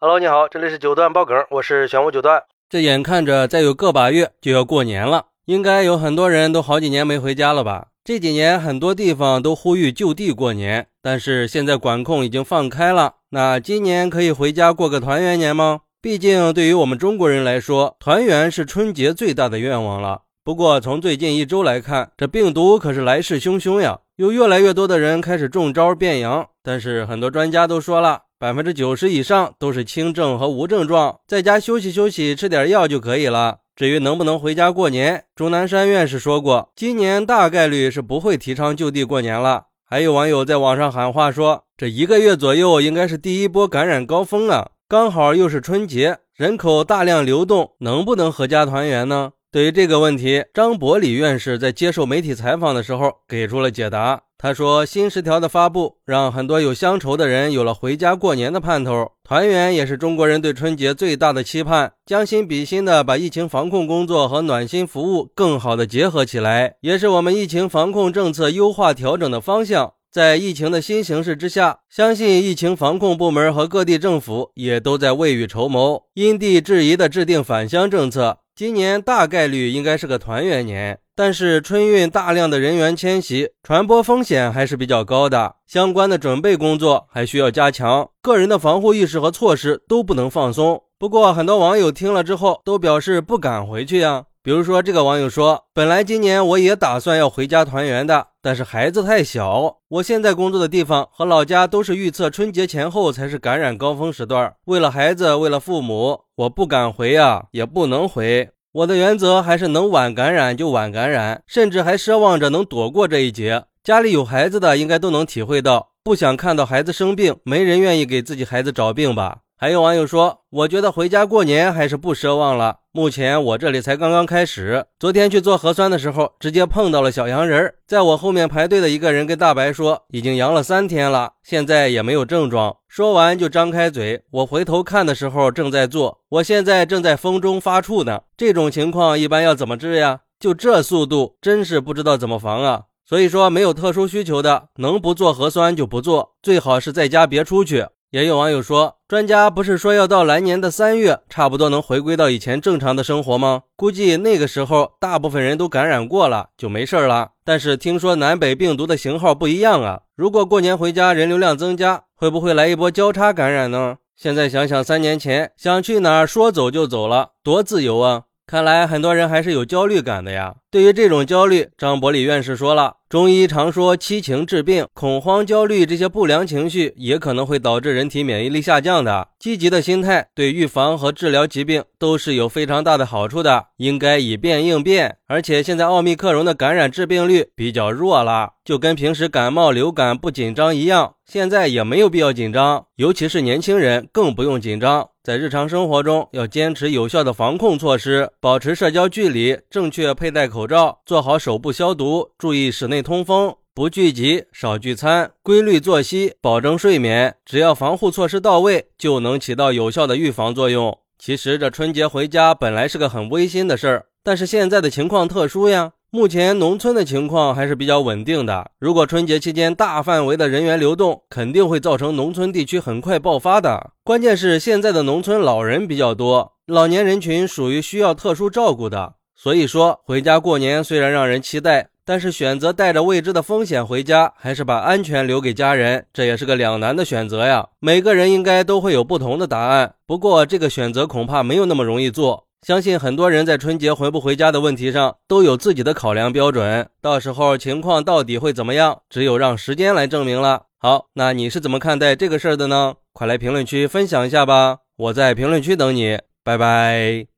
Hello，你好，这里是九段爆梗，我是玄武九段。这眼看着再有个把月就要过年了，应该有很多人都好几年没回家了吧？这几年很多地方都呼吁就地过年，但是现在管控已经放开了，那今年可以回家过个团圆年吗？毕竟对于我们中国人来说，团圆是春节最大的愿望了。不过从最近一周来看，这病毒可是来势汹汹呀，有越来越多的人开始中招变阳，但是很多专家都说了。百分之九十以上都是轻症和无症状，在家休息休息，吃点药就可以了。至于能不能回家过年，钟南山院士说过，今年大概率是不会提倡就地过年了。还有网友在网上喊话说，这一个月左右应该是第一波感染高峰啊，刚好又是春节，人口大量流动，能不能合家团圆呢？对于这个问题，张伯礼院士在接受媒体采访的时候给出了解答。他说：“新十条的发布，让很多有乡愁的人有了回家过年的盼头。团圆也是中国人对春节最大的期盼。将心比心的把疫情防控工作和暖心服务更好的结合起来，也是我们疫情防控政策优化调整的方向。在疫情的新形势之下，相信疫情防控部门和各地政府也都在未雨绸缪，因地制宜的制定返乡政策。”今年大概率应该是个团圆年，但是春运大量的人员迁徙，传播风险还是比较高的，相关的准备工作还需要加强，个人的防护意识和措施都不能放松。不过，很多网友听了之后都表示不敢回去呀。比如说，这个网友说：“本来今年我也打算要回家团圆的，但是孩子太小。我现在工作的地方和老家都是预测春节前后才是感染高峰时段。为了孩子，为了父母，我不敢回呀，也不能回。我的原则还是能晚感染就晚感染，甚至还奢望着能躲过这一劫。家里有孩子的应该都能体会到，不想看到孩子生病，没人愿意给自己孩子找病吧。”还有网友说：“我觉得回家过年还是不奢望了。目前我这里才刚刚开始。昨天去做核酸的时候，直接碰到了小阳人。在我后面排队的一个人跟大白说，已经阳了三天了，现在也没有症状。说完就张开嘴。我回头看的时候正在做，我现在正在风中发怵呢。这种情况一般要怎么治呀？就这速度，真是不知道怎么防啊。所以说，没有特殊需求的，能不做核酸就不做，最好是在家别出去。”也有网友说，专家不是说要到来年的三月，差不多能回归到以前正常的生活吗？估计那个时候，大部分人都感染过了，就没事了。但是听说南北病毒的型号不一样啊，如果过年回家人流量增加，会不会来一波交叉感染呢？现在想想，三年前想去哪儿说走就走了，多自由啊！看来很多人还是有焦虑感的呀。对于这种焦虑，张伯礼院士说了。中医常说七情治病，恐慌、焦虑这些不良情绪也可能会导致人体免疫力下降的。积极的心态对预防和治疗疾病都是有非常大的好处的，应该以变应变。而且现在奥密克戎的感染致病率比较弱了，就跟平时感冒、流感不紧张一样，现在也没有必要紧张，尤其是年轻人更不用紧张。在日常生活中要坚持有效的防控措施，保持社交距离，正确佩戴口罩，做好手部消毒，注意室内。通风，不聚集，少聚餐，规律作息，保证睡眠。只要防护措施到位，就能起到有效的预防作用。其实这春节回家本来是个很温馨的事儿，但是现在的情况特殊呀。目前农村的情况还是比较稳定的。如果春节期间大范围的人员流动，肯定会造成农村地区很快爆发的。关键是现在的农村老人比较多，老年人群属于需要特殊照顾的。所以说，回家过年虽然让人期待。但是选择带着未知的风险回家，还是把安全留给家人，这也是个两难的选择呀。每个人应该都会有不同的答案，不过这个选择恐怕没有那么容易做。相信很多人在春节回不回家的问题上都有自己的考量标准，到时候情况到底会怎么样，只有让时间来证明了。好，那你是怎么看待这个事儿的呢？快来评论区分享一下吧，我在评论区等你，拜拜。